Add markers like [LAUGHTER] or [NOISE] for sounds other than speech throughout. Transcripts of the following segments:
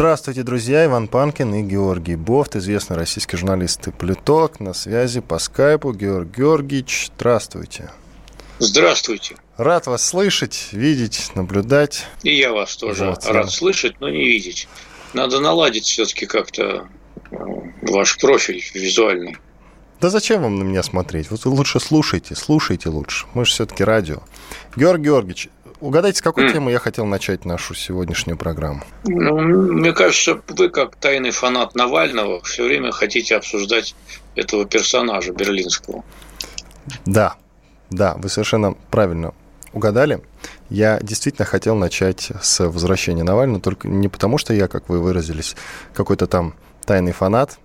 Здравствуйте, друзья. Иван Панкин и Георгий Бофт, известный российский журналист и политолог. На связи по скайпу Георг Георгиевич. Здравствуйте. Здравствуйте. Рад вас слышать, видеть, наблюдать. И я вас тоже вот, рад я... слышать, но не видеть. Надо наладить все-таки как-то э, ваш профиль визуальный. Да зачем вам на меня смотреть? Вот лучше слушайте, слушайте лучше. Мы же все-таки радио. Георг Георгиевич, Угадайте, с какой mm. темы я хотел начать нашу сегодняшнюю программу? Ну, мне кажется, вы как тайный фанат Навального все время хотите обсуждать этого персонажа берлинского. Да, да, вы совершенно правильно угадали. Я действительно хотел начать с возвращения Навального, только не потому, что я, как вы выразились, какой-то там тайный фанат,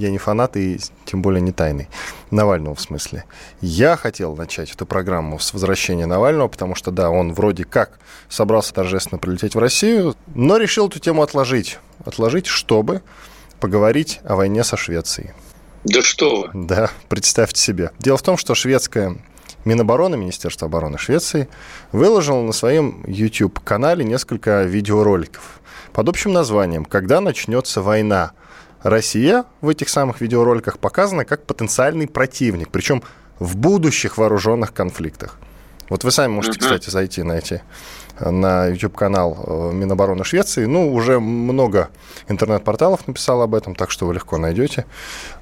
я не фанат и тем более не тайный. Навального в смысле. Я хотел начать эту программу с возвращения Навального, потому что, да, он вроде как собрался торжественно прилететь в Россию, но решил эту тему отложить. Отложить, чтобы поговорить о войне со Швецией. Да что вы. Да, представьте себе. Дело в том, что шведская Минобороны, Министерство обороны Швеции, выложило на своем YouTube-канале несколько видеороликов под общим названием «Когда начнется война?», Россия в этих самых видеороликах показана как потенциальный противник, причем в будущих вооруженных конфликтах. Вот вы сами можете, кстати, зайти на эти на YouTube-канал э, Минобороны Швеции. Ну, уже много интернет-порталов написал об этом, так что вы легко найдете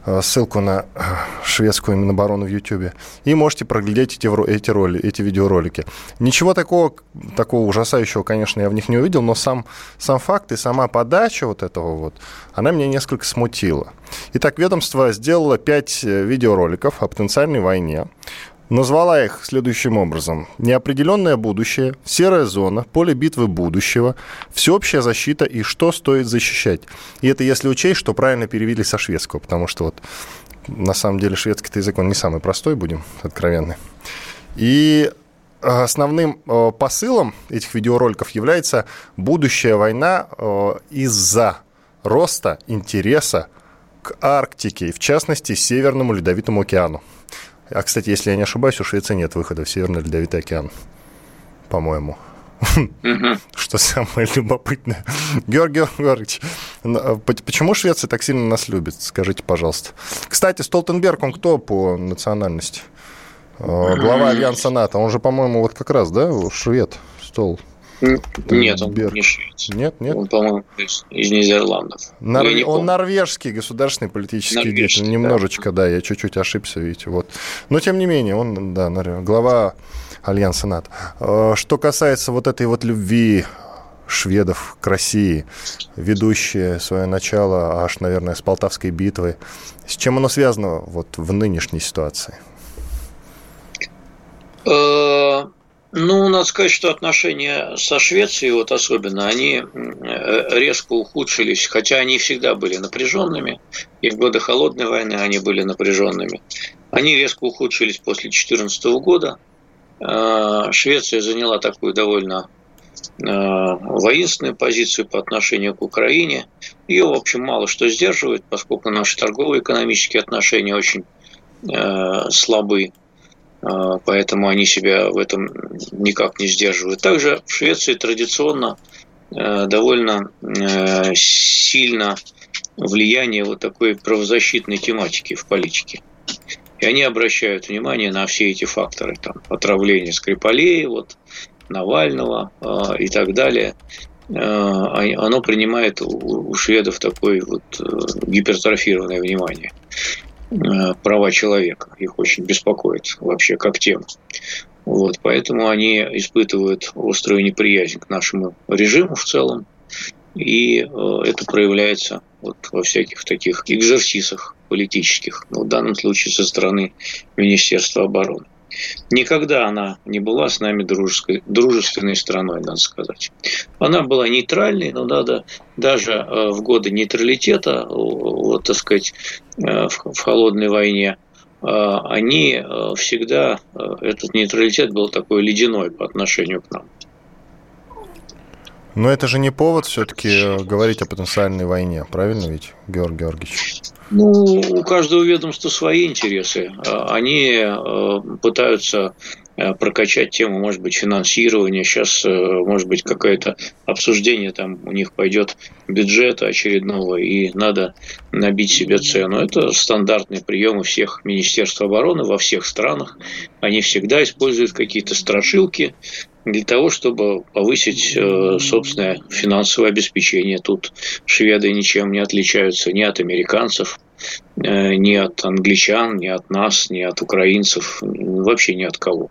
э, ссылку на э, шведскую Миноборону в YouTube. И можете проглядеть эти, эти, роли, эти видеоролики. Ничего такого, такого ужасающего, конечно, я в них не увидел, но сам, сам факт и сама подача вот этого вот, она меня несколько смутила. Итак, ведомство сделало пять видеороликов о потенциальной войне назвала их следующим образом. Неопределенное будущее, серая зона, поле битвы будущего, всеобщая защита и что стоит защищать. И это если учесть, что правильно перевели со шведского, потому что вот на самом деле шведский язык, он не самый простой, будем откровенны. И основным э, посылом этих видеороликов является будущая война э, из-за роста интереса к Арктике, в частности, Северному Ледовитому океану. А, кстати, если я не ошибаюсь, у Швеции нет выхода в Северный Ледовитый океан, по-моему. [LAUGHS] Что самое любопытное. [LAUGHS] Георгий Георгиевич, а, почему Швеция так сильно нас любит? Скажите, пожалуйста. Кстати, Столтенберг, он кто по национальности? А, глава Альянса НАТО. Он же, по-моему, вот как раз, да, швед, Стол. Нет, он Берг. не швец. Нет, нет. Он, по-моему, из, из Нидерландов. Нор... Он помню. норвежский государственный политический деятель. Немножечко, да. да, я чуть-чуть ошибся, видите. Вот. Но, тем не менее, он, да, глава Альянса НАТО. А, что касается вот этой вот любви шведов к России, ведущее свое начало аж, наверное, с Полтавской битвы. С чем оно связано вот в нынешней ситуации? Ну, надо сказать, что отношения со Швецией, вот особенно, они э, резко ухудшились, хотя они всегда были напряженными, и в годы Холодной войны они были напряженными. Они резко ухудшились после 2014 года. Э, Швеция заняла такую довольно э, воинственную позицию по отношению к Украине. Ее, в общем, мало что сдерживает, поскольку наши торгово-экономические отношения очень слабы. А, поэтому они себя в этом никак не сдерживают. Также в Швеции традиционно э, довольно э, сильно влияние вот такой правозащитной тематики в политике. И они обращают внимание на все эти факторы, там, отравление Скрипалей, вот, Навального э, и так далее. Э, оно принимает у, у шведов такое вот э, гипертрофированное внимание. Э, права человека. Их очень беспокоит вообще как тема. Вот, поэтому они испытывают острую неприязнь к нашему режиму в целом. И э, это проявляется вот во всяких таких экзерсисах политических, ну, в данном случае со стороны Министерства обороны. Никогда она не была с нами дружеской, дружественной страной, надо сказать. Она была нейтральной, но надо даже э, в годы нейтралитета, вот, так сказать, э, в холодной войне, они всегда, этот нейтралитет был такой ледяной по отношению к нам. Но это же не повод все-таки говорить о потенциальной войне, правильно ведь, Георгий Георгиевич? Ну, у каждого ведомства свои интересы. Они пытаются Э, прокачать тему, может быть, финансирования. Сейчас, э, может быть, какое-то обсуждение там у них пойдет бюджета очередного, и надо набить себе цену. Это стандартные приемы всех Министерств обороны во всех странах. Они всегда используют какие-то страшилки для того, чтобы повысить э, собственное финансовое обеспечение. Тут шведы ничем не отличаются ни от американцев, ни от англичан, ни от нас, ни от украинцев, вообще ни от кого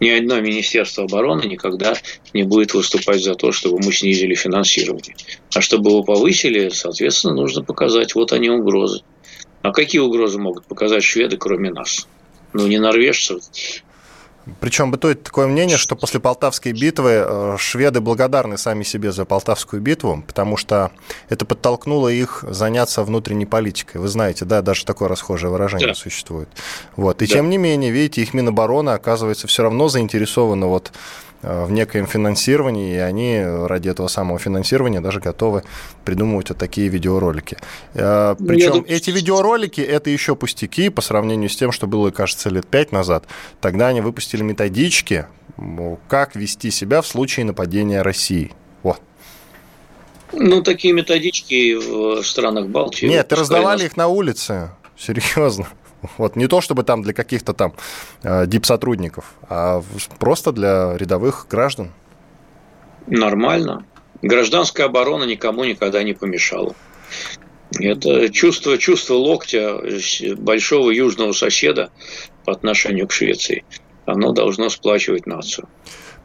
ни одно Министерство обороны никогда не будет выступать за то, чтобы мы снизили финансирование. А чтобы его повысили, соответственно, нужно показать, вот они угрозы. А какие угрозы могут показать шведы, кроме нас? Ну, не норвежцев, причем бытует такое мнение, что после Полтавской битвы э, шведы благодарны сами себе за Полтавскую битву, потому что это подтолкнуло их заняться внутренней политикой. Вы знаете, да, даже такое расхожее выражение да. существует. Вот. И да. тем не менее, видите, их Минобороны, оказывается, все равно заинтересованы вот в некоем финансировании, и они ради этого самого финансирования даже готовы придумывать вот такие видеоролики. Э, Причем думаю... эти видеоролики – это еще пустяки по сравнению с тем, что было, кажется, лет пять назад. Тогда они выпустили методички, как вести себя в случае нападения России. Вот. Ну, такие методички в странах Балтии. Нет, раздавали нас... их на улице. Серьезно. Вот не то, чтобы там для каких-то там э, дип-сотрудников, а просто для рядовых граждан. Нормально. Гражданская оборона никому никогда не помешала. Это чувство, чувство локтя большого южного соседа по отношению к Швеции, оно должно сплачивать нацию.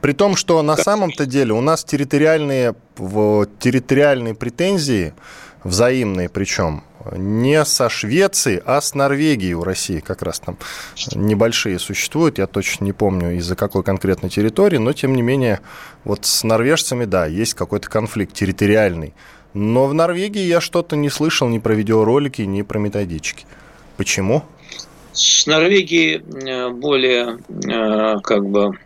При том, что на самом-то деле у нас территориальные, территориальные претензии взаимные причем, не со Швецией, а с Норвегией у России как раз там небольшие существуют, я точно не помню из-за какой конкретной территории, но тем не менее вот с норвежцами, да, есть какой-то конфликт территориальный. Но в Норвегии я что-то не слышал ни про видеоролики, ни про методички. Почему? С Норвегией э, более э, как бы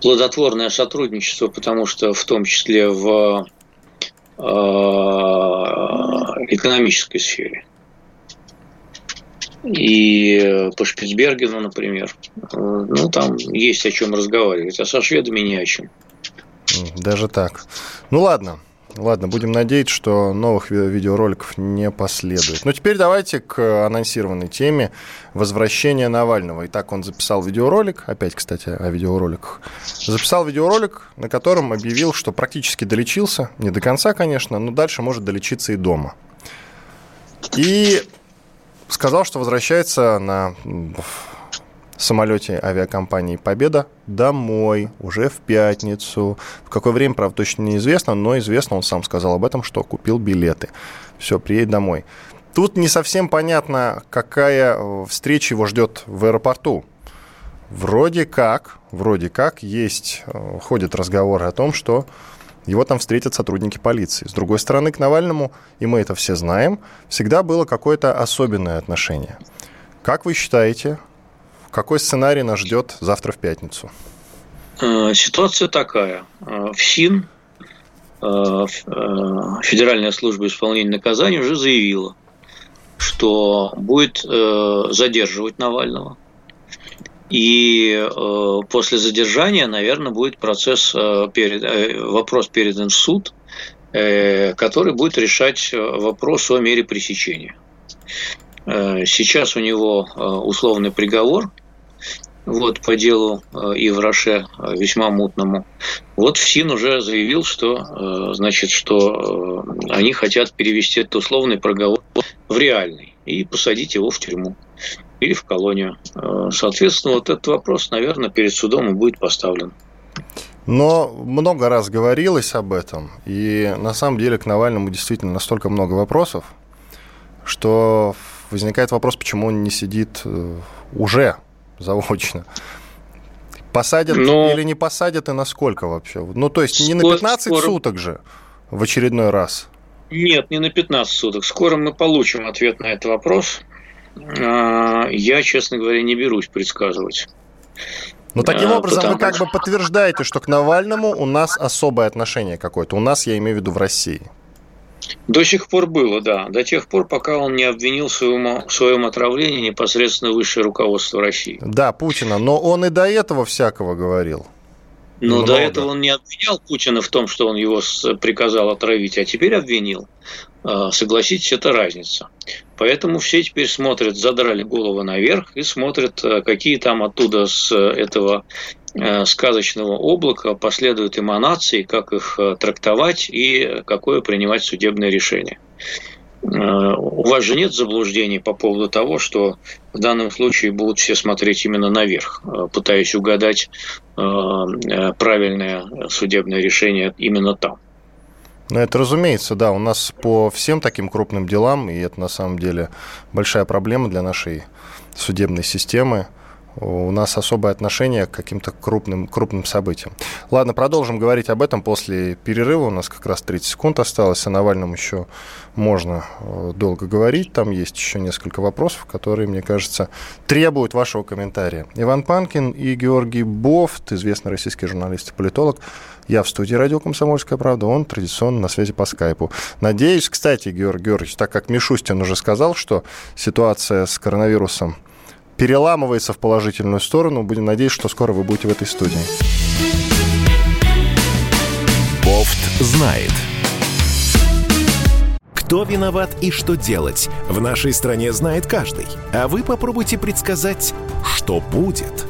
плодотворное сотрудничество, потому что в том числе в экономической сфере. И по Шпицбергену, например, э, ну, там есть о чем разговаривать, а со шведами не о чем. Даже так. Ну, ладно. Ладно, будем надеяться, что новых видеороликов не последует. Ну, теперь давайте к анонсированной теме возвращения Навального. Итак, он записал видеоролик, опять, кстати, о видеороликах. Записал видеоролик, на котором объявил, что практически долечился. Не до конца, конечно, но дальше может долечиться и дома. И сказал, что возвращается на самолете авиакомпании «Победа» домой уже в пятницу. В какое время, правда, точно неизвестно, но известно, он сам сказал об этом, что купил билеты. Все, приедет домой. Тут не совсем понятно, какая э, встреча его ждет в аэропорту. Вроде как, вроде как есть, э, ходят разговоры о том, что его там встретят сотрудники полиции. С другой стороны, к Навальному, и мы это все знаем, всегда было какое-то особенное отношение. Как вы считаете, какой сценарий нас ждет завтра в пятницу? Э, ситуация такая. Э, ФСИН, э, Федеральная служба исполнения наказаний, уже заявила, что будет задерживать Навального. И после задержания, наверное, будет процесс, вопрос передан в суд, который будет решать вопрос о мере пресечения. Сейчас у него условный приговор вот по делу э, Ивраше э, весьма мутному. Вот ФСИН уже заявил, что, э, значит, что они хотят перевести этот условный проговор в реальный и посадить его в тюрьму или в колонию. Соответственно, вот этот вопрос, наверное, перед судом и будет поставлен. Но много раз говорилось об этом, и на самом деле к Навальному действительно настолько много вопросов, что возникает вопрос, почему он не сидит уже заочно. Посадят Но... или не посадят и насколько вообще? Ну, то есть не на 15 скоро... суток же в очередной раз? Нет, не на 15 суток. Скоро мы получим ответ на этот вопрос. я, честно говоря, не берусь предсказывать. Ну, таким образом, Потому... вы как бы подтверждаете, что к Навальному у нас особое отношение какое-то. У нас, я имею в виду, в России. До сих пор было, да. До тех пор, пока он не обвинил в своем, в своем отравлении непосредственно высшее руководство России. Да, Путина. Но он и до этого всякого говорил. Но Много. до этого он не обвинял Путина в том, что он его приказал отравить, а теперь обвинил. А, согласитесь, это разница. Поэтому все теперь смотрят, задрали голову наверх и смотрят, а, какие там оттуда с этого сказочного облака последуют эманации, как их трактовать и какое принимать судебное решение. У вас же нет заблуждений по поводу того, что в данном случае будут все смотреть именно наверх, пытаясь угадать правильное судебное решение именно там. Ну, это разумеется, да. У нас по всем таким крупным делам, и это на самом деле большая проблема для нашей судебной системы, у нас особое отношение к каким-то крупным, крупным событиям. Ладно, продолжим говорить об этом после перерыва. У нас как раз 30 секунд осталось. О Навальном еще можно э, долго говорить. Там есть еще несколько вопросов, которые, мне кажется, требуют вашего комментария. Иван Панкин и Георгий Бофт, известный российский журналист и политолог. Я в студии «Радио Комсомольская правда», он традиционно на связи по скайпу. Надеюсь, кстати, Георгий Георгиевич, так как Мишустин уже сказал, что ситуация с коронавирусом переламывается в положительную сторону. Будем надеяться, что скоро вы будете в этой студии. Бофт знает. Кто виноват и что делать, в нашей стране знает каждый. А вы попробуйте предсказать, что будет.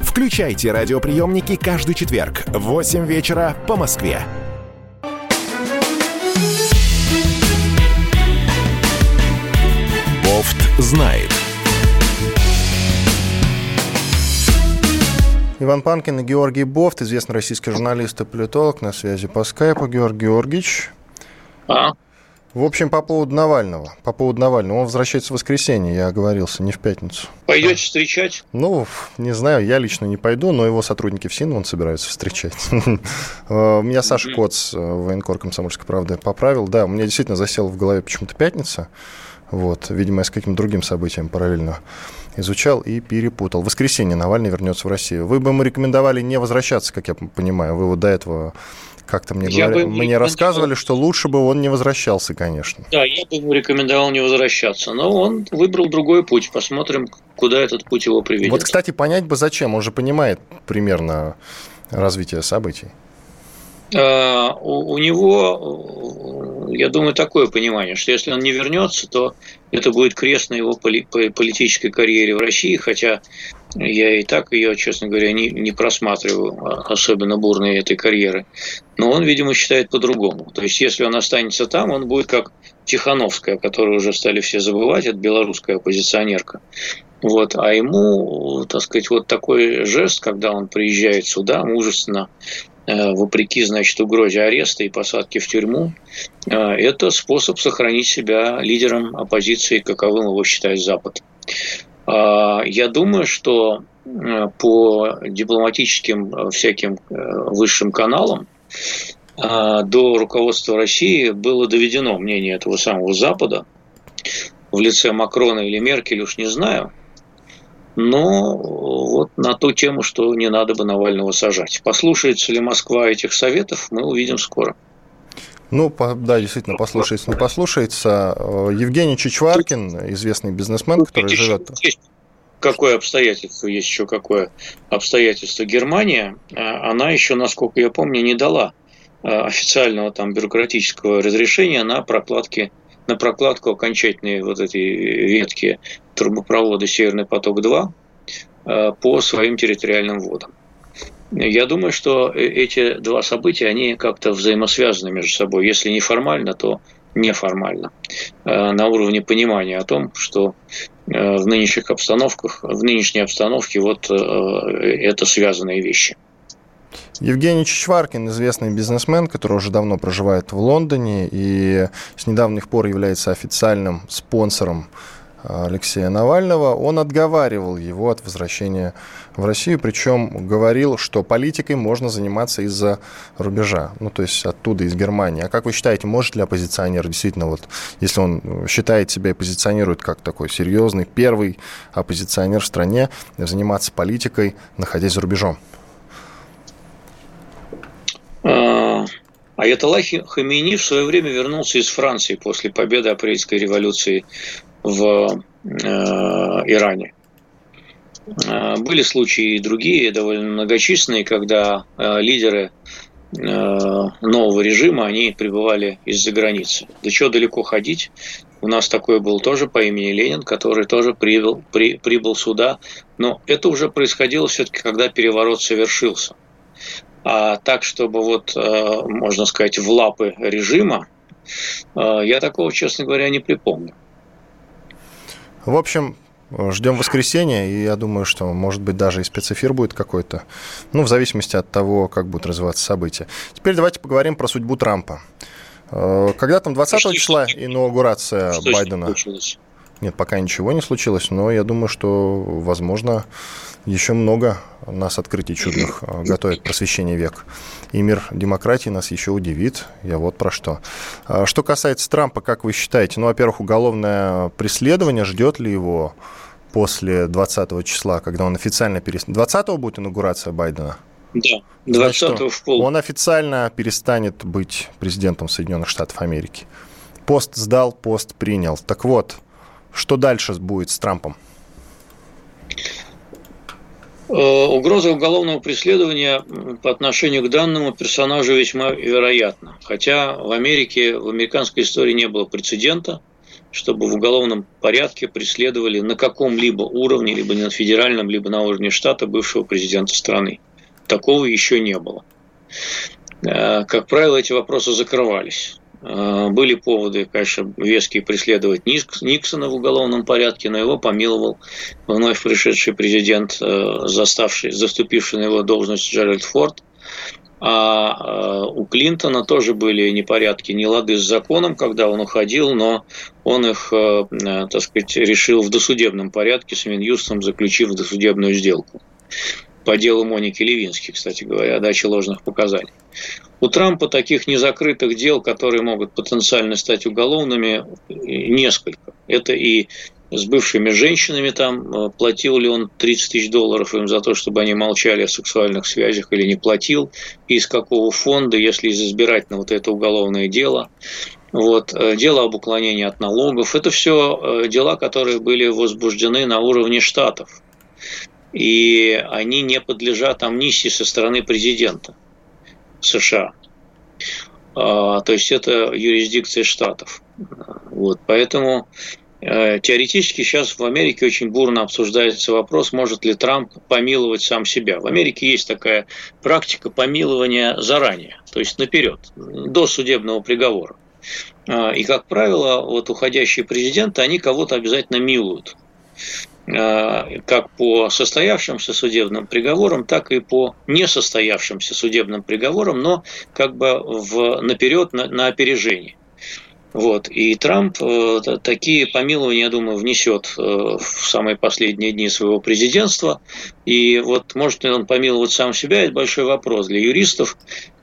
Включайте радиоприемники каждый четверг в 8 вечера по Москве. Бофт знает. Иван Панкин и Георгий Бофт, известный российский журналист и политолог, на связи по скайпу. Георгий Георгиевич. А? В общем, по поводу Навального. По поводу Навального. Он возвращается в воскресенье, я оговорился, не в пятницу. Пойдете встречать? Ну, не знаю, я лично не пойду, но его сотрудники в СИН вон собираются встречать. [LAUGHS] Э, меня Саша Коц, э, военкор комсомольской правды, поправил. Да, у меня действительно засел в голове почему-то пятница. Вот, видимо, я с каким-то другим событием параллельно изучал и перепутал. В воскресенье Навальный вернется в Россию. Вы бы ему рекомендовали не возвращаться, как я понимаю. Вы вот до этого как-то мне, говоря... мне рассказывали, что лучше бы он не возвращался, конечно. Да, я бы ему рекомендовал не возвращаться, но он выбрал другой путь. Посмотрим, куда этот путь его приведет. Вот, кстати, понять бы зачем. Он же понимает примерно развитие событий. А, у, у него, я думаю, такое понимание, что если он не вернется, то это будет крест на его поли, политической карьере в России, хотя я и так ее, честно говоря, не, не просматриваю а, особенно бурной этой карьеры. Но он, видимо, считает по-другому. То есть, если он останется там, он будет как Тихановская, которую уже стали все забывать, это белорусская оппозиционерка. Вот, а ему, так сказать, вот такой жест, когда он приезжает сюда, мужественно, э, вопреки, значит, угрозе ареста и посадки в тюрьму, э, это способ сохранить себя лидером оппозиции, каковым его считает Запад. А, я думаю, что по дипломатическим э, всяким э, высшим каналам до руководства России было доведено мнение этого самого Запада в лице Макрона или Меркель, уж не знаю, но вот на ту тему, что не надо бы Навального сажать. Послушается ли Москва этих советов, мы увидим скоро. Ну, да, действительно, послушается, не послушается. Евгений Чичваркин, известный бизнесмен, который живет... какое обстоятельство, есть еще какое обстоятельство. Германия, она еще, насколько я помню, не дала официального там бюрократического разрешения на прокладки на прокладку окончательной вот этой ветки трубопровода «Северный поток-2» по своим территориальным водам. Я думаю, что э, эти два события, они как-то взаимосвязаны между собой. Если не формально, то неформально. Э, на уровне понимания о том, что э, в нынешних обстановках, в нынешней обстановке вот это связанные вещи. Евгений Чичваркин, известный бизнесмен, который уже давно проживает в Лондоне и с недавних пор является официальным спонсором Алексея Навального, он отговаривал его от возвращения в Россию, причем говорил, что политикой можно заниматься из-за рубежа, ну, то есть оттуда, из Германии. А как вы считаете, может ли оппозиционер действительно, вот, если он считает себя и позиционирует как такой серьезный, первый оппозиционер в стране, заниматься политикой, находясь за рубежом? А, Аятолла Хамини в свое время вернулся из Франции после победы апрельской революции в э, Иране. Э, были случаи и другие, довольно многочисленные, когда э, лидеры нового режима, они пребывали из-за границы. Да чего далеко ходить? У нас такой был тоже по имени Ленин, который тоже прибыл, при, прибыл сюда. Но это уже происходило все-таки, когда переворот совершился. А так, чтобы вот, можно сказать, в лапы режима, я такого, честно говоря, не припомню. В общем, Ждем воскресенья, и я думаю, что, может быть, даже и спецэфир будет какой-то, ну, в зависимости от того, как будут развиваться события. Теперь давайте поговорим про судьбу Трампа. Э, когда там 20 что числа инаугурация что Байдена? Нет, пока ничего не случилось, но я думаю, что, возможно, еще много нас открытий чудных э, готовит просвещение век. И мир демократии нас еще удивит. Я вот про что. А что касается Трампа, как вы считаете, ну, во-первых, уголовное преследование, ждет ли его после 20 числа, когда он официально перестанет? 20 будет инаугурация Байдена? Да, 20 в пол. Он официально перестанет быть президентом Соединенных Штатов Америки. Пост сдал, пост принял. Так вот, что дальше будет с Трампом? Э, угроза уголовного преследования по отношению к данному персонажу весьма вероятна. Хотя в Америке, в американской истории не было прецедента, чтобы в уголовном порядке преследовали на каком-либо уровне, либо на федеральном, либо на уровне штата бывшего президента страны. Такого еще не было. Э, как правило, эти вопросы закрывались. Э, были поводы, конечно, веские преследовать Никсона в уголовном порядке, но его помиловал вновь пришедший президент, э, заставший, заступивший на его должность Джеральд Форд. А э, у Клинтона тоже были непорядки, не лады с законом, когда он уходил, но он их, так сказать, решил в досудебном порядке с Минюстом, заключив досудебную сделку по делу Моники Левински, кстати говоря, о даче ложных показаний. У Трампа таких незакрытых дел, которые могут потенциально стать уголовными, несколько. Это и с бывшими женщинами там, э, платил ли он 30 тысяч долларов им за то, чтобы они молчали о сексуальных связях или не платил, и из какого фонда, если из избирательного, вот это уголовное дело. Вот, э, дело об уклонении от налогов. Это все э, дела, которые были возбуждены на уровне штатов. И они не подлежат амнистии со стороны президента. США. А, то есть это юрисдикция штатов. Вот, поэтому э, теоретически сейчас в Америке очень бурно обсуждается вопрос, может ли Трамп помиловать сам себя. В Америке есть такая практика помилования заранее, то есть наперед, до судебного приговора. А, и, как правило, вот уходящие президенты, они кого-то обязательно милуют. Э, как по состоявшимся судебным приговорам, так и по несостоявшимся судебным приговорам, но как бы в, наперед, на, на опережение. Вот. И Трамп э, такие помилования, я думаю, внесет э, в самые последние дни своего президентства. И вот может ли он помиловать сам себя, это большой вопрос для юристов,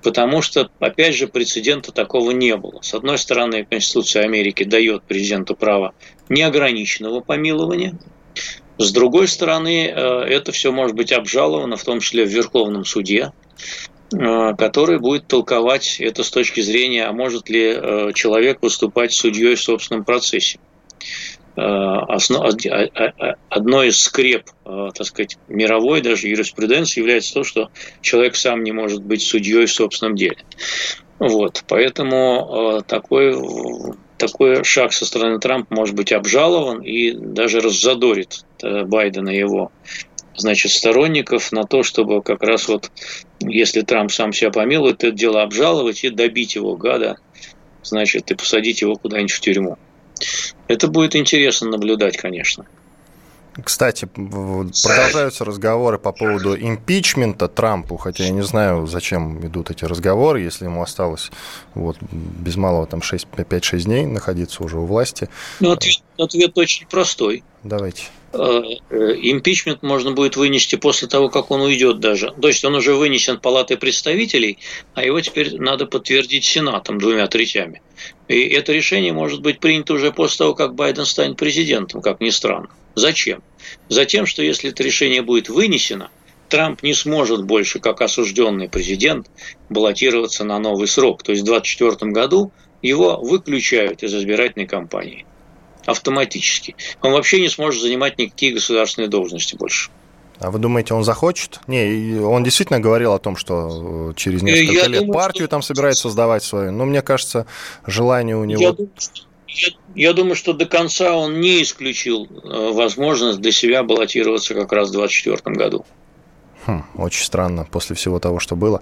потому что, опять же, прецедента такого не было. С одной стороны, Конституция Америки дает президенту право неограниченного помилования, с другой стороны, э, это все может быть обжаловано, в том числе в Верховном суде, э, который будет толковать это с точки зрения, а может ли э, человек выступать судьей в собственном процессе. основ, одной из скреп, так сказать, мировой даже юриспруденции является то, что человек сам не может быть судьей в собственном деле. Вот, поэтому такой такой шаг со стороны Трампа может быть обжалован и даже раззадорит э, Байдена и его значит, сторонников на то, чтобы как раз вот, если Трамп сам себя помилует, это дело обжаловать и добить его, гада, значит, и посадить его куда-нибудь в тюрьму. Это будет интересно наблюдать, конечно. Кстати, продолжаются разговоры по поводу импичмента Трампу, хотя я не знаю, зачем идут эти разговоры, если ему осталось вот, без малого там 5-6 дней находиться уже у власти. Ну, ответ, ответ очень простой. Давайте. Э, э, импичмент можно будет вынести после того, как он уйдет даже. То есть он уже вынесен Палатой представителей, а его теперь надо подтвердить Сенатом двумя третями. И это решение может быть принято уже после того, как Байден станет президентом, как ни странно. Зачем? Затем, что если это решение будет вынесено, Трамп не сможет больше, как осужденный президент, баллотироваться на новый срок. То есть в 2024 году его выключают из избирательной кампании автоматически. Он вообще не сможет занимать никакие государственные должности больше. А вы думаете, он захочет? Не, он действительно говорил о том, что э, через несколько я лет думаю, партию что... там собирается создавать свою. Но мне кажется, желание у него... Я думаю, что я, я думаю, что до конца он не исключил э, возможность для себя баллотироваться как раз в 2024 году. Хм, очень странно после всего того, что было.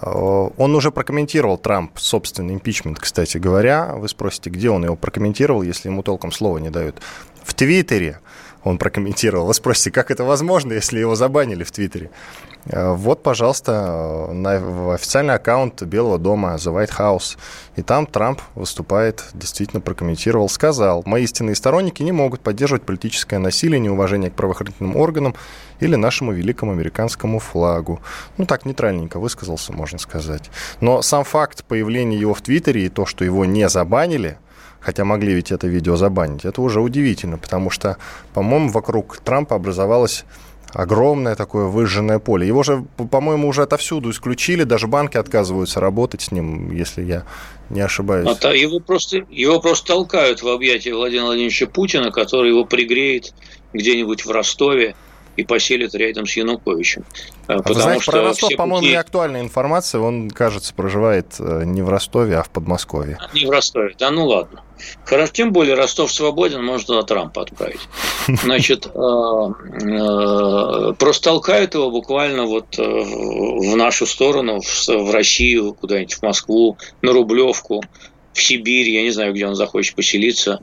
Э, он уже прокомментировал Трамп собственный импичмент, кстати говоря. Вы спросите, где он его прокомментировал, если ему толком слова не дают. В Твиттере он прокомментировал. Вы спросите, как это возможно, если его забанили в Твиттере? Э, вот, пожалуйста, на официальный аккаунт Белого дома The White House. И там Трамп выступает, действительно прокомментировал, сказал, мои истинные сторонники не могут поддерживать политическое насилие, неуважение к правоохранительным органам или нашему великому американскому флагу. Ну, так нейтральненько высказался, можно сказать. Но сам факт появления его в Твиттере и то, что его не забанили, хотя могли ведь это видео забанить, это уже удивительно, потому что, по-моему, вокруг Трампа образовалась огромное такое выжженное поле. Его же, по-моему, уже отовсюду исключили, даже банки отказываются работать с ним, если я не ошибаюсь. А его, просто, его просто толкают в объятия Владимира Владимировича Путина, который его пригреет где-нибудь в Ростове и поселит рядом с Януковичем. А Потому знаете, что про Ростов, по-моему, пути... не актуальная информация. Он, кажется, проживает э, не в Ростове, а в Подмосковье. Не в Ростове. Да ну ладно. Хорошо, тем более Ростов свободен, можно туда Трампа отправить. Значит, э, э, просто толкают его буквально вот в нашу сторону, в Россию, куда-нибудь в Москву, на Рублевку, в Сибирь, я не знаю, где он захочет поселиться.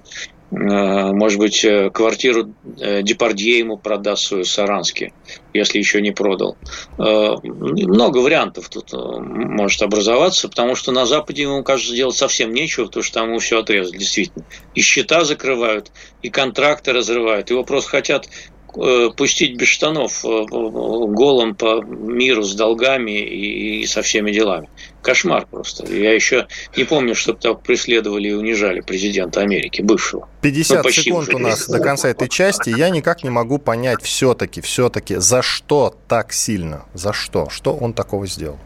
Э, может быть, э, квартиру э, Депардье ему продаст свою Саранске, если еще не продал. Много вариантов тут может образоваться, потому что на Западе ему, кажется, делать совсем нечего, потому что там ему все отрезали, действительно. И счета закрывают, и контракты разрывают. Его просто хотят пустить без штанов э, голым по миру с долгами и, со всеми делами. Кошмар просто. Я еще не помню, чтобы так преследовали и унижали президента Америки, бывшего. 50 ну, секунд у нас до конца этой части. Я никак не могу понять все-таки, все-таки, за что так сильно? За что? Что он такого сделал?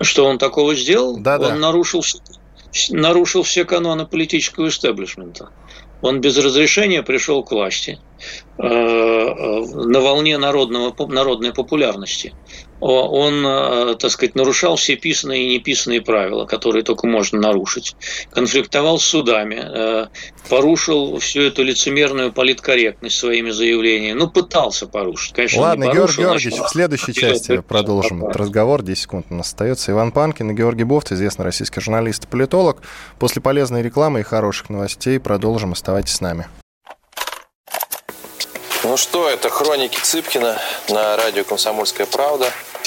Что он такого сделал? Да, он нарушил, нарушил все каноны политического истеблишмента. Он без разрешения пришел к власти э, э, на волне народного, народной популярности. Он, э, так сказать, нарушал все писанные и неписанные правила, которые только можно нарушить. Конфликтовал с судами, порушил всю эту лицемерную политкорректность своими заявлениями. Ну, пытался порушить. Конечно, Ладно, не порушил, Георгий Георгиевич, в следующей части продолжим этот разговор. 10 секунд у нас остается. Иван Панкин и Георгий Бофт, известный российский журналист и политолог. После полезной рекламы и хороших новостей продолжим. Оставайтесь с нами. Ну что, это хроники Цыпкина на радио «Комсомольская правда».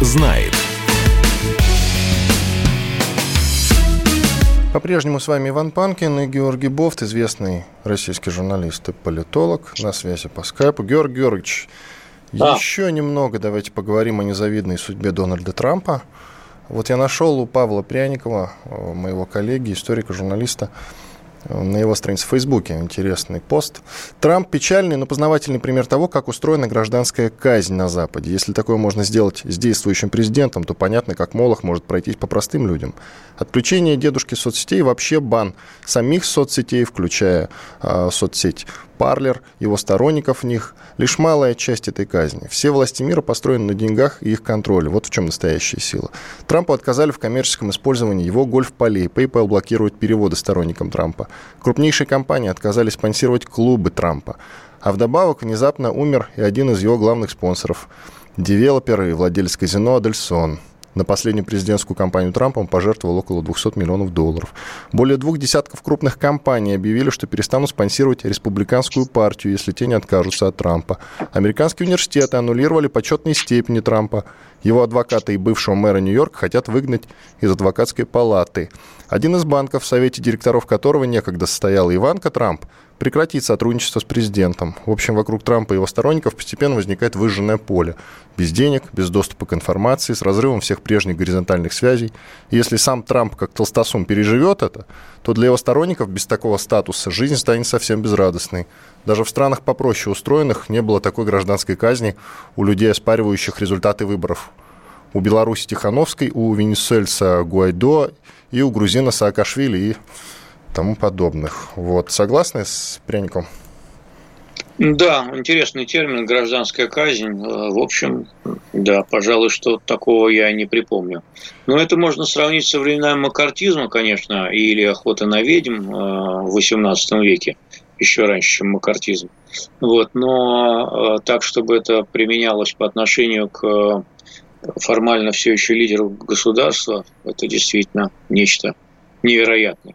Знает. По-прежнему с вами Иван Панкин и Георгий Бофт, известный российский журналист и политолог, на связи по скайпу. Георгий Георгиевич, да. еще немного давайте поговорим о незавидной судьбе Дональда Трампа. Вот я нашел у Павла Пряникова, э, моего коллеги, историка, журналиста, на его странице в Фейсбуке интересный пост. Трамп печальный, но познавательный пример того, как устроена гражданская казнь на Западе. Если такое можно сделать с действующим президентом, то понятно, как Молох может пройтись по простым людям. Отключение дедушки соцсетей вообще бан самих соцсетей, включая э, соцсеть Парлер, его сторонников в них, лишь малая часть этой казни. Все власти мира построены на деньгах и их контроле. Вот в чем настоящая сила. Трампу отказали в коммерческом использовании его гольф-полей. PayPal блокирует переводы сторонникам Трампа. Крупнейшие компании отказались спонсировать клубы Трампа. А вдобавок внезапно умер и один из его главных спонсоров – девелопер и владелец казино Адельсон – на последнюю президентскую кампанию Трампа он пожертвовал около 200 миллионов долларов. Более двух десятков крупных компаний объявили, что перестанут спонсировать республиканскую партию, если те не откажутся от Трампа. Американские университеты аннулировали почетные степени Трампа. Его адвокаты и бывшего мэра Нью-Йорка хотят выгнать из адвокатской палаты. Один из банков, в совете директоров которого некогда состояла Иванка Трамп, прекратит сотрудничество с президентом. В общем, вокруг Трампа и его сторонников постепенно возникает выжженное поле. Без денег, без доступа к информации, с разрывом всех прежних горизонтальных связей. И если сам Трамп, как толстосум, переживет это, то для его сторонников без такого статуса жизнь станет совсем безрадостной. Даже в странах попроще устроенных не было такой гражданской казни у людей, оспаривающих результаты выборов. У Беларуси Тихановской, у венесуэльца Гуайдо и у грузина Саакашвили и тому подобных. Вот. Согласны с Пряником? Да, интересный термин «гражданская казнь». Э, в общем, да, пожалуй, что такого я не припомню. Но это можно сравнить с временами макартизма, конечно, или охоты на ведьм э, в XVIII веке, еще раньше, чем макартизм. Вот, но э, так, чтобы это применялось по отношению к формально все еще лидеру государства, это действительно нечто невероятное.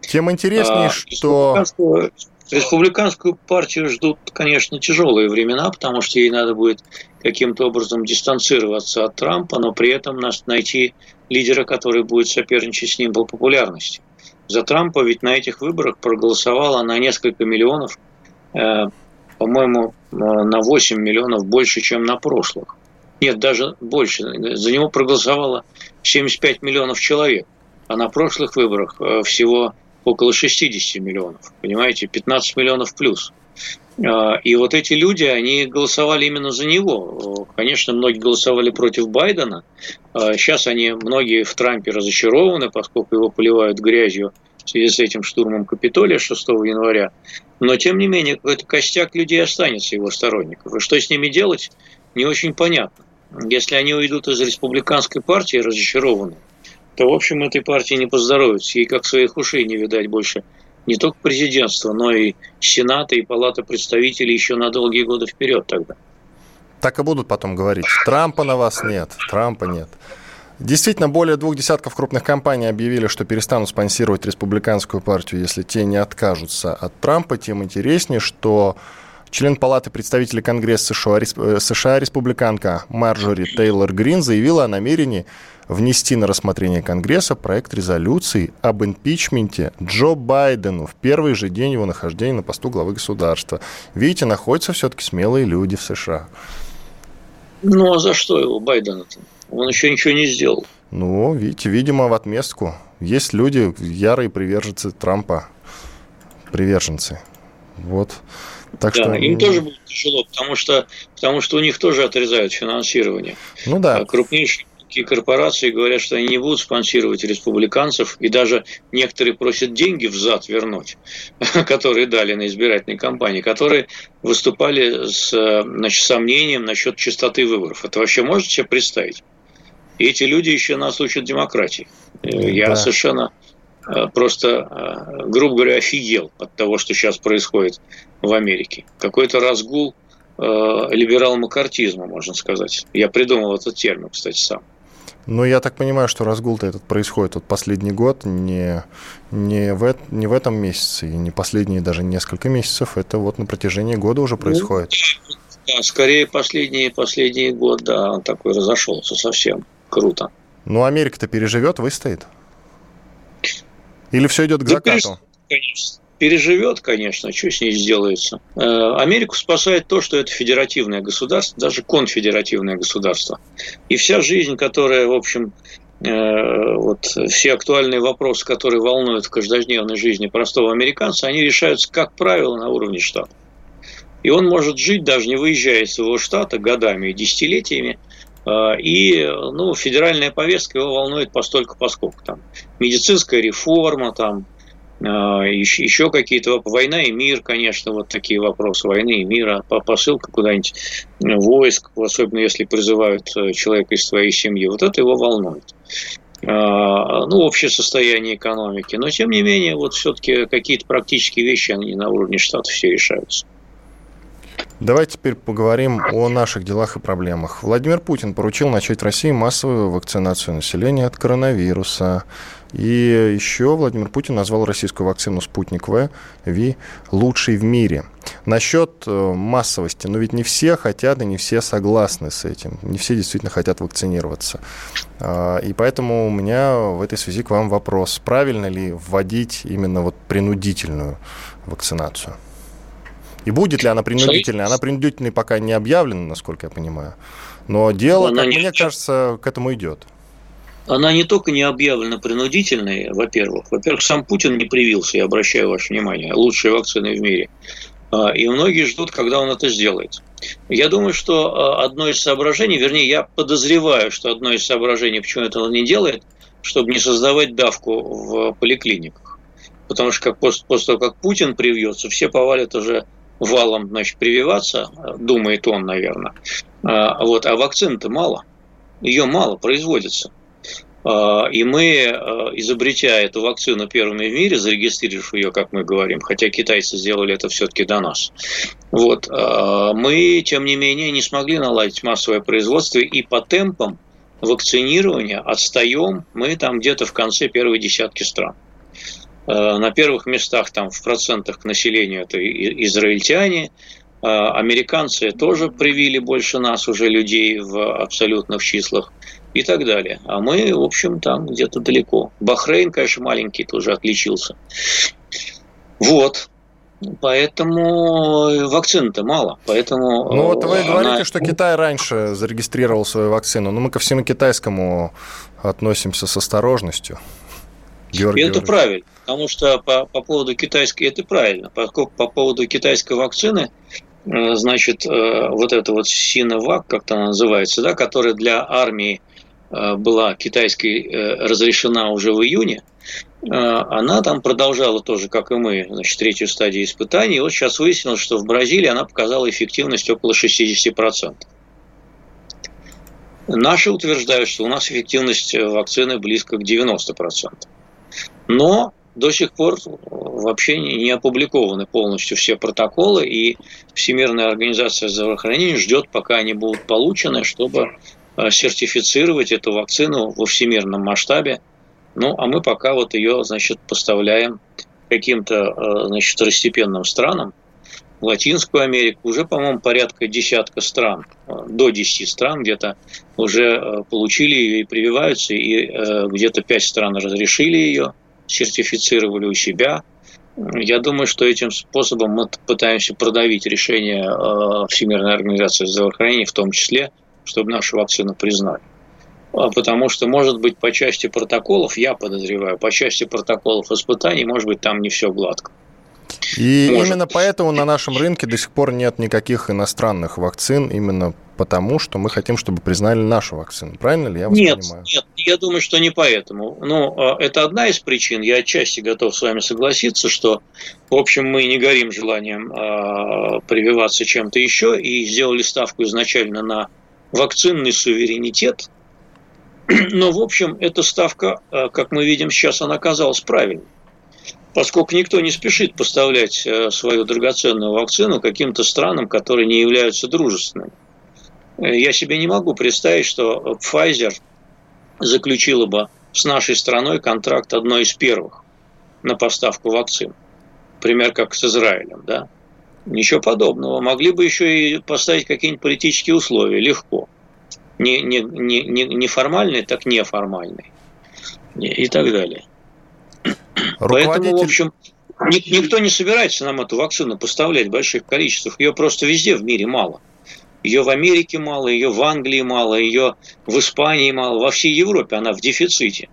Тем интереснее, а, что... Республиканскую, республиканскую партию ждут, конечно, тяжелые времена, потому что ей надо будет каким-то образом дистанцироваться от Трампа, но при этом нас найти лидера, который будет соперничать с ним по популярности. За Трампа ведь на этих выборах проголосовало на несколько миллионов, э, по-моему, э, на 8 миллионов больше, чем на прошлых. Нет, даже больше. За него проголосовало 75 миллионов человек, а на прошлых выборах э, всего около 60 миллионов, понимаете, 15 миллионов плюс. А, и вот эти люди, они голосовали именно за него. Конечно, многие голосовали против Байдена. Сейчас а, они, многие в Трампе разочарованы, поскольку его поливают грязью в связи с этим штурмом Капитолия 6 января. Но, тем не менее, какой-то костяк людей останется, его сторонников. И что с ними делать, не очень понятно. Если они уйдут из республиканской партии разочарованные, то, в общем, этой партии не поздоровится. Ей как своих ушей не видать больше не только президентства, но и Сената и Палата представителей еще на долгие годы вперед тогда. Так и будут потом говорить. Трампа на вас нет, Трампа нет. Действительно, более двух десятков крупных компаний объявили, что перестанут спонсировать республиканскую партию, если те не откажутся от Трампа. Тем интереснее, что член Палаты представителей Конгресса США, э, США республиканка Марджори Тейлор Грин заявила о намерении внести на рассмотрение Конгресса проект резолюции об импичменте Джо Байдену в первый же день его нахождения на посту главы государства. Видите, находятся все-таки смелые люди в США. Ну, а за что его Байдена-то? Он еще ничего не сделал. Ну, видите, видимо, в отместку. Есть люди, ярые приверженцы Трампа, приверженцы. Вот. Так да, что... им тоже будет тяжело, потому что, потому что у них тоже отрезают финансирование. Ну да. А крупнейшие Такие корпорации говорят, что они не будут спонсировать республиканцев, и даже некоторые просят деньги взад вернуть, [LAUGHS] которые дали на избирательной кампании, которые выступали с значит, сомнением насчет чистоты выборов. Это вообще можете себе представить? И эти люди еще нас учат демократии. Я да. совершенно просто, грубо говоря, офигел от того, что сейчас происходит в Америке. Какой-то разгул либерал-макартизма, можно сказать. Я придумал этот термин, кстати, сам. Ну, я так понимаю, что разгул-то этот происходит вот последний год, не, не, в, не в этом месяце, и не последние даже несколько месяцев, это вот на протяжении года уже происходит. Да, скорее последний, последний год, да, он такой разошелся совсем. Круто. Ну, Америка-то переживет, выстоит? Или все идет к да закату? Конечно переживет, конечно, что с ней сделается. Э, Америку спасает то, что это федеративное государство, даже конфедеративное государство. И вся жизнь, которая, в общем, э, вот все актуальные вопросы, которые волнуют в каждодневной жизни простого американца, они решаются, как правило, на уровне штата. И он может жить, даже не выезжая из своего штата годами и десятилетиями, э, и ну, федеральная повестка его волнует постольку поскольку. Там медицинская реформа, там, еще, а, еще какие-то война и мир, конечно, вот такие вопросы войны и мира, посылка куда-нибудь войск, особенно если призывают э, человека из своей семьи, вот это его волнует. А, ну, общее состояние экономики. Но, тем не менее, вот все-таки какие-то практические вещи, они на уровне штата все решаются. Давайте теперь поговорим о наших делах и проблемах. Владимир Путин поручил начать в России массовую вакцинацию населения от коронавируса. И еще Владимир Путин назвал российскую вакцину «Спутник В» ВИ лучшей в мире. Насчет э, массовости, ну ведь не все хотят и не все согласны с этим. Не все действительно хотят вакцинироваться. А, и поэтому у меня в этой связи к вам вопрос. Правильно ли вводить именно вот принудительную вакцинацию? И будет ли она принудительной? Она принудительной пока не объявлена, насколько я понимаю. Но дело, как не... мне кажется, к этому идет. Она не только не объявлена принудительной, во-первых. Во-первых, сам Путин не привился, я обращаю ваше внимание, лучшие вакцины в мире. А, и многие ждут, когда он это сделает. Я думаю, что а, одно из соображений, вернее, я подозреваю, что одно из соображений, почему это он не делает, чтобы не создавать давку в поликлиниках. Потому что как после, после того, как Путин привьется, все повалят уже валом значит, прививаться, думает он, наверное. А, вот, а вакцин-то мало. Ее мало производится. А, и мы, а, изобретя эту вакцину первыми в мире, зарегистрировав ее, как мы говорим, хотя китайцы сделали это все-таки до нас, вот, мы, тем не менее, не смогли наладить массовое производство и по темпам вакцинирования отстаем мы там где-то в конце первой десятки стран. На первых местах там в процентах населения это израильтяне, американцы тоже привили больше нас уже людей в абсолютных числах и так далее. А мы, в общем, там где-то далеко. Бахрейн, конечно, маленький тоже отличился. Вот. Поэтому вакцин-то мало. Поэтому ну вот вы она... говорите, что Китай раньше зарегистрировал свою вакцину, но мы ко всему китайскому относимся с осторожностью. Георгий это Георгиевич. правильно, потому что по, по поводу китайской, это правильно, по, по поводу китайской вакцины, э, значит, э, вот это вот Синовак, как-то она называется, да, которая для армии э, была китайской разрешена уже в июне, она там продолжала тоже, как и мы, значит, третью стадию испытаний. И вот сейчас выяснилось, что в Бразилии она показала эффективность около 60%. Наши утверждают, что у нас эффективность вакцины близко к 90%. Но до сих пор вообще не опубликованы полностью все протоколы, и Всемирная организация здравоохранения ждет, пока они будут получены, чтобы э, сертифицировать эту вакцину во всемирном масштабе. Ну, а мы пока вот ее, значит, поставляем каким-то, э, значит, второстепенным странам. Латинскую Америку уже, по-моему, порядка десятка стран, э, до 10 стран где-то уже получили ее и прививаются, и где-то пять стран разрешили ее – сертифицировали у себя. Я думаю, что этим способом мы пытаемся продавить решение э, Всемирной организации здравоохранения, в том числе, чтобы нашу вакцину признали. А потому что, может быть, по части протоколов, я подозреваю, по части протоколов испытаний, может быть, там не все гладко. И Может. именно поэтому на нашем рынке до сих пор нет никаких иностранных вакцин, именно потому, что мы хотим, чтобы признали нашу вакцину. Правильно ли я вас нет, понимаю? Нет, я думаю, что не поэтому. Ну, а, это одна из причин. Я отчасти готов с вами согласиться, что, в общем, мы не горим желанием э, прививаться чем-то еще и сделали ставку изначально на вакцинный суверенитет, [CLEARS THROAT] Но, в общем, эта ставка, э, как мы видим сейчас, она оказалась правильной. Поскольку никто не спешит поставлять э, свою драгоценную вакцину каким-то странам, которые не являются дружественными. Э, я себе не могу представить, что Pfizer заключила бы с нашей страной контракт одной из первых на поставку вакцин. Например, как с Израилем, да? Ничего подобного. Могли бы еще и поставить какие-нибудь политические условия. Легко. Не, не, не, не, не формальные, так неформальные. И так далее. Поэтому, в общем, никто не собирается нам эту вакцину поставлять в больших количествах. Ее просто везде в мире мало. Ее в Америке мало, ее в Англии мало, ее в Испании мало, во всей Европе она в дефиците.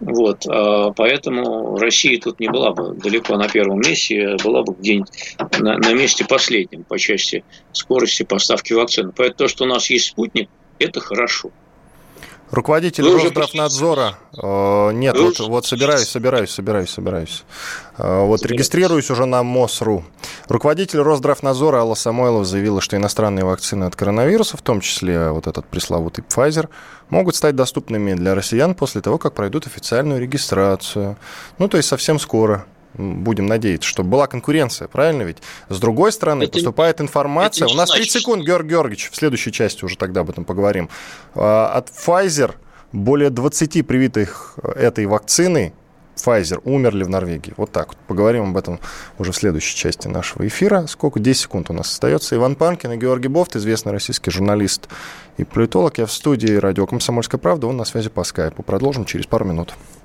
Вот, а поэтому Россия тут не была бы далеко на первом месте, была бы где-нибудь на, на месте последнем по части скорости поставки вакцины. Поэтому то, что у нас есть спутник, это хорошо. Руководитель Вы Росздравнадзора. Э, нет, вот, вот собираюсь, собираюсь, собираюсь, собираюсь. Э, вот регистрируюсь уже на МОСРУ. Руководитель Росздравнадзора Алла Самойлова заявила, что иностранные вакцины от коронавируса, в том числе вот этот пресловутый Pfizer, могут стать доступными для россиян после того, как пройдут официальную регистрацию. Ну, то есть совсем скоро будем надеяться, чтобы была конкуренция, правильно ведь? С другой стороны, это, поступает информация. У нас 30 секунд, Георгий Георгиевич, в следующей части уже тогда об этом поговорим. А, от Pfizer более 20 привитых этой вакциной Pfizer умерли в Норвегии. Вот так вот. Поговорим об этом уже в следующей части нашего эфира. Сколько? 10 секунд у нас остается. Иван Панкин и Георгий Бофт, известный российский журналист и политолог. Я в студии радио «Комсомольская правда». Он на связи по скайпу. Продолжим через пару минут.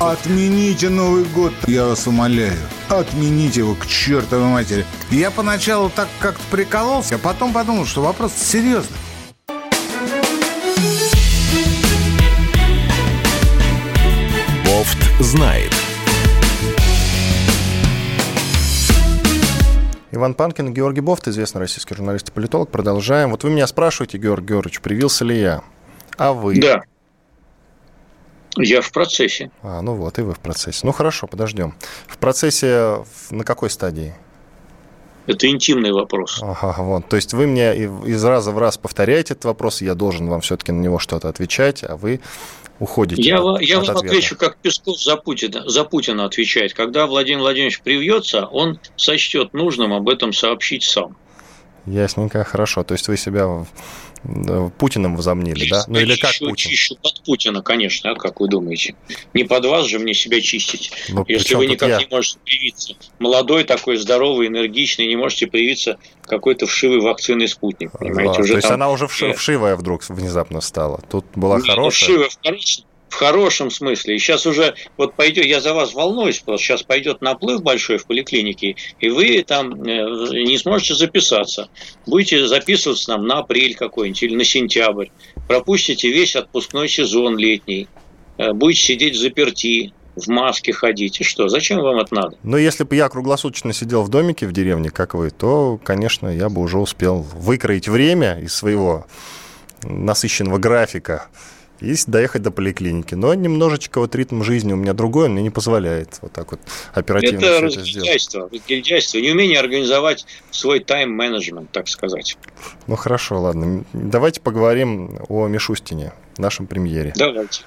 Отмените Новый год, я вас умоляю. Отмените его к чертовой матери. Я поначалу так как-то прикололся, а потом подумал, что вопрос серьезный. Бофт знает. Иван Панкин, Георгий Бофт, известный российский журналист и политолог. Продолжаем. Вот вы меня спрашиваете, Георгий Георгиевич, привился ли я? А вы? Да. Я в процессе. А, ну вот, и вы в процессе. Ну хорошо, подождем. В процессе на какой стадии? Это интимный вопрос. Ага, вот. То есть вы мне из раза в раз повторяете этот вопрос, я должен вам все-таки на него что-то отвечать, а вы уходите. Я, от, я от вам ответа. отвечу, как Песков за Путина, за Путина отвечает. Когда Владимир Владимирович привьется, он сочтет нужным об этом сообщить сам. Ясненько, хорошо. То есть вы себя Путиным возомнили, да? Ну или как Путин? Чищу под Путина, конечно, а как вы думаете? Не под вас же мне себя чистить. Ну, Если вы никак я? не можете привиться. Молодой такой, здоровый, энергичный, не можете привиться какой-то вшивый вакцины спутник. Понимаете? Да, уже то есть там... она уже вшивая вдруг внезапно стала. Тут была Нет, хорошая. Вшивая в хорошем в хорошем смысле. И сейчас уже вот пойдет, я за вас волнуюсь, что сейчас пойдет наплыв большой в поликлинике, и вы там э, не сможете записаться. Будете записываться нам на апрель какой-нибудь или на сентябрь. Пропустите весь отпускной сезон летний. Э, будете сидеть в заперти, в маске ходить. И что? Зачем вам это надо? Ну, если бы я круглосуточно сидел в домике в деревне, как вы, то, конечно, я бы уже успел выкроить время из своего насыщенного графика и доехать до поликлиники. Но немножечко вот ритм жизни у меня другой, он мне не позволяет вот так вот оперативно это все это сделать. разгильдяйство, неумение организовать свой тайм-менеджмент, так сказать. Ну хорошо, ладно. Давайте поговорим о Мишустине, нашем премьере. Давайте.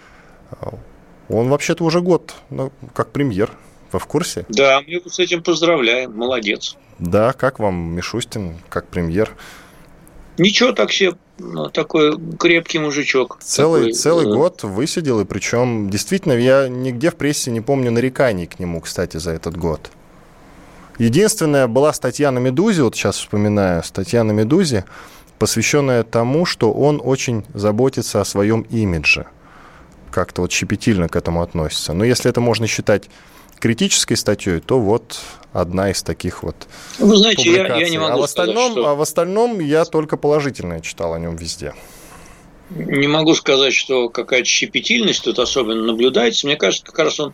Он вообще-то уже год, ну, как премьер. Вы в курсе? Да, мы его с этим поздравляем. Молодец. Да, как вам Мишустин, как премьер? Ничего так себе ну, такой крепкий мужичок. Целый, такой, целый да. год высидел, и причем действительно я нигде в прессе не помню нареканий к нему, кстати, за этот год. Единственная была статья на «Медузе», вот сейчас вспоминаю, статья на «Медузе», посвященная тому, что он очень заботится о своем имидже. Как-то вот щепетильно к этому относится. Но если это можно считать критической статьей, то вот одна из таких вот Вы знаете, я, я не могу а в остальном, сказать, что... а в остальном я только положительное читал о нем везде. Не могу сказать, что какая-то щепетильность тут особенно наблюдается. Мне кажется, как раз он,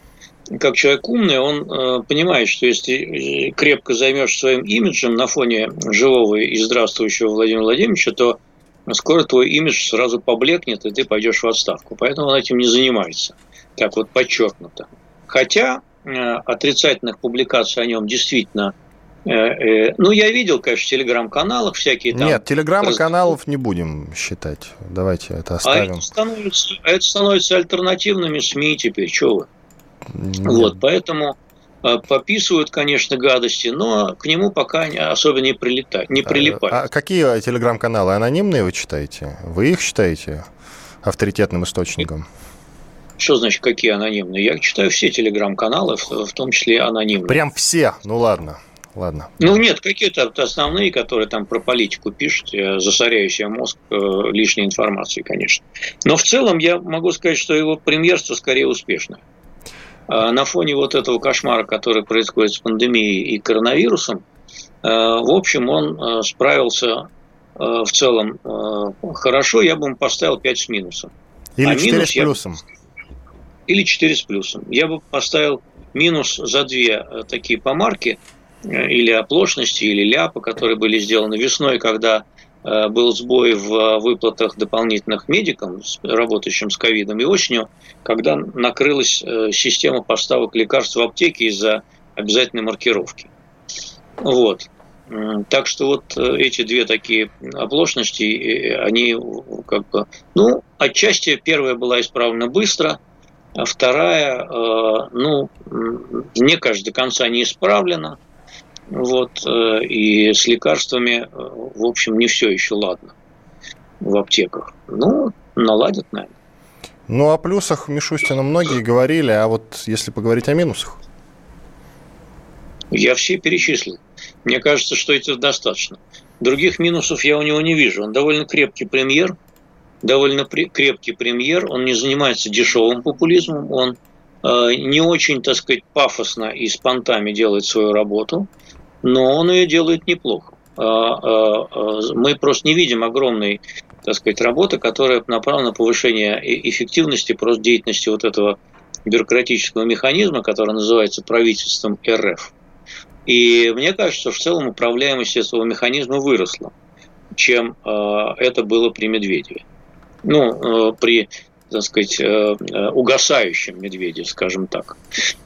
как человек умный, он э, понимает, что если крепко займешь своим имиджем на фоне живого и здравствующего Владимира Владимировича, то скоро твой имидж сразу поблекнет, и ты пойдешь в отставку. Поэтому он этим не занимается. Так вот подчеркнуто. Хотя Э, отрицательных публикаций о нем действительно э, э, ну, я видел, конечно, в телеграм-каналах всякие там... Нет, телеграм-каналов не будем считать. Давайте это оставим. А это становится, это становится альтернативными СМИ теперь, что вы? Нет. Вот, поэтому пописывают, конечно, гадости, но к нему пока особо не, прилетает, не прилипает. А какие телеграм-каналы анонимные вы читаете? Вы их считаете авторитетным источником? Что значит, какие анонимные? Я читаю все телеграм-каналы, в том числе анонимные. Прям все? Ну ладно. Ладно. Ну нет, какие-то основные, которые там про политику пишут, засоряющие мозг э, лишней информацией, конечно. Но в целом я могу сказать, что его премьерство скорее успешное. А на фоне вот этого кошмара, который происходит с пандемией и коронавирусом, э, в общем, он э, справился в целом хорошо. Я бы ему поставил 5 с минусом. Или а 4 минус с плюсом. Я или 4 с плюсом. Я бы поставил минус за две э, такие помарки, э, или оплошности, или ляпы, которые были сделаны весной, когда э, был сбой в выплатах дополнительных медикам, работающим с ковидом, и осенью, когда накрылась система поставок лекарств в аптеки из-за обязательной маркировки. Вот. Так что вот эти две такие оплошности, они как бы, ну, отчасти первая была исправлена быстро, вторая, э, ну, мне кажется, до конца не исправлена. Вот, э, и с лекарствами, э, в общем, не все еще ладно в аптеках. Ну, наладят, наверное. Ну, о плюсах Мишустина многие говорили, а вот если поговорить о минусах? Я все перечислил. Мне кажется, что это достаточно. Других минусов я у него не вижу. Он довольно крепкий премьер – довольно крепкий премьер, он не занимается дешевым популизмом, он э, не очень, так сказать, пафосно и с понтами делает свою работу, но он ее делает неплохо. Э, э, мы просто не видим огромной, так сказать, работы, которая направлена на повышение эффективности просто деятельности вот этого бюрократического механизма, который называется правительством РФ. И мне кажется, что в целом управляемость этого механизма выросла, чем это было при Медведеве ну, э, при так сказать, э, э, угасающем медведе, скажем так,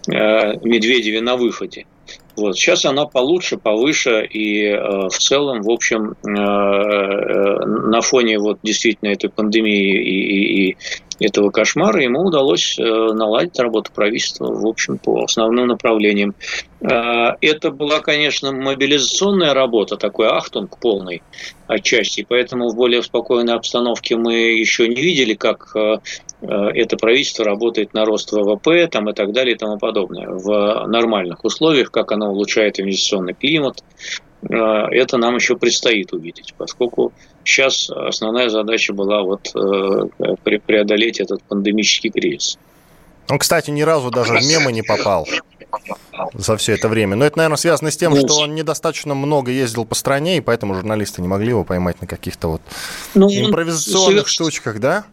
Медведеве на выходе. Вот. Сейчас она получше, повыше, и в целом, в общем, на фоне вот действительно этой пандемии и, и, и этого кошмара ему удалось э, наладить работу правительства, в общем, по основным направлениям. Э, это была, конечно, мобилизационная работа, такой ахтунг полный отчасти, поэтому в более спокойной обстановке мы еще не видели, как э, это правительство работает на рост ВВП там, и так далее и тому подобное. В нормальных условиях, как оно улучшает инвестиционный климат, это нам еще предстоит увидеть, поскольку Сейчас основная задача была вот э, преодолеть этот пандемический кризис. Он, кстати, ни разу даже в мемы не попал за все это время. Но это, наверное, связано с тем, что он недостаточно много ездил по стране, и поэтому журналисты не могли его поймать на каких-то вот ну, импровизационных штучках, да?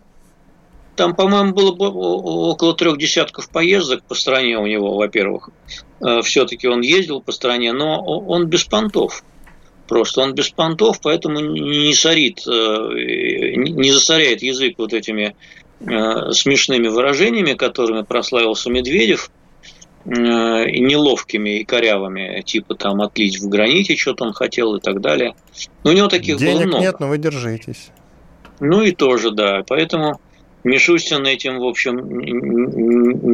Там, по-моему, было около трех десятков поездок по стране у него, во-первых. Э, Все-таки он ездил по стране, но он без понтов. Просто он без понтов, поэтому не сорит, э, не засоряет язык вот этими э, смешными выражениями, которыми прославился Медведев, э, и неловкими и корявыми, типа там отлить в граните, что-то он хотел и так далее. Но у него таких Денег было много. нет, но вы держитесь. Ну и тоже, да. Поэтому Мишустин этим, в общем,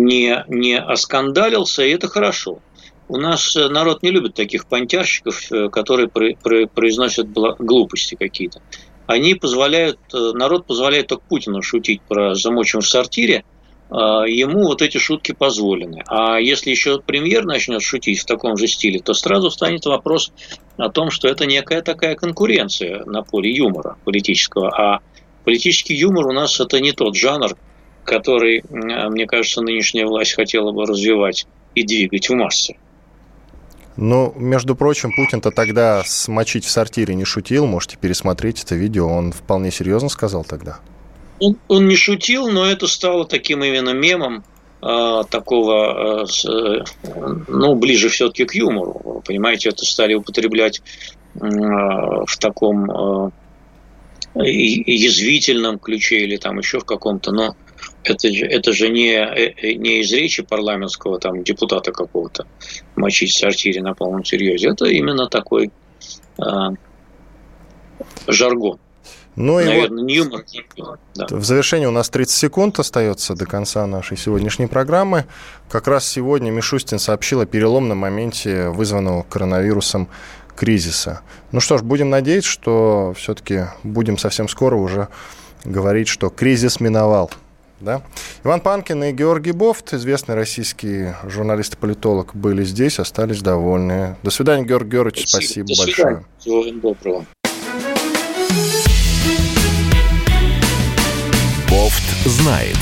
не, не оскандалился, и это хорошо. У нас э, народ не любит таких понтярщиков, э, которые произносят глупости какие-то. Они позволяют, э, народ позволяет только Путину шутить про замочим в сортире, ему вот эти шутки позволены. А если еще премьер начнет шутить в таком же стиле, то сразу станет вопрос о том, что это некая такая конкуренция на поле юмора политического. А политический юмор у нас это не тот жанр, который, мне кажется, нынешняя власть хотела бы развивать и двигать в массы. Ну, между прочим, Путин-то тогда смочить в сортире не шутил. Можете пересмотреть это видео. Он вполне серьезно сказал тогда. Он, он не шутил, но это стало таким именно мемом э, такого, э, ну, ближе все-таки к юмору. Понимаете, это стали употреблять э, в таком э, язвительном ключе или там еще в каком-то, но это же, это же не, э, не из речи парламентского там, депутата какого-то мочить в сортире на полном серьезе. Это именно такой э, жаргон. Ну Наверное, и вот юмор. Да. В завершении у нас 30 секунд остается до конца нашей сегодняшней программы. Как раз сегодня Мишустин сообщил о переломном моменте вызванного коронавирусом кризиса. Ну что ж, будем надеяться, что все-таки будем совсем скоро уже говорить, что кризис миновал. Да? Иван Панкин и Георгий Бофт, известный российский журналист и политолог, были здесь, остались довольны. До свидания, Георгий Георгиевич, спасибо, спасибо большое. Всего доброго. Бофт знает.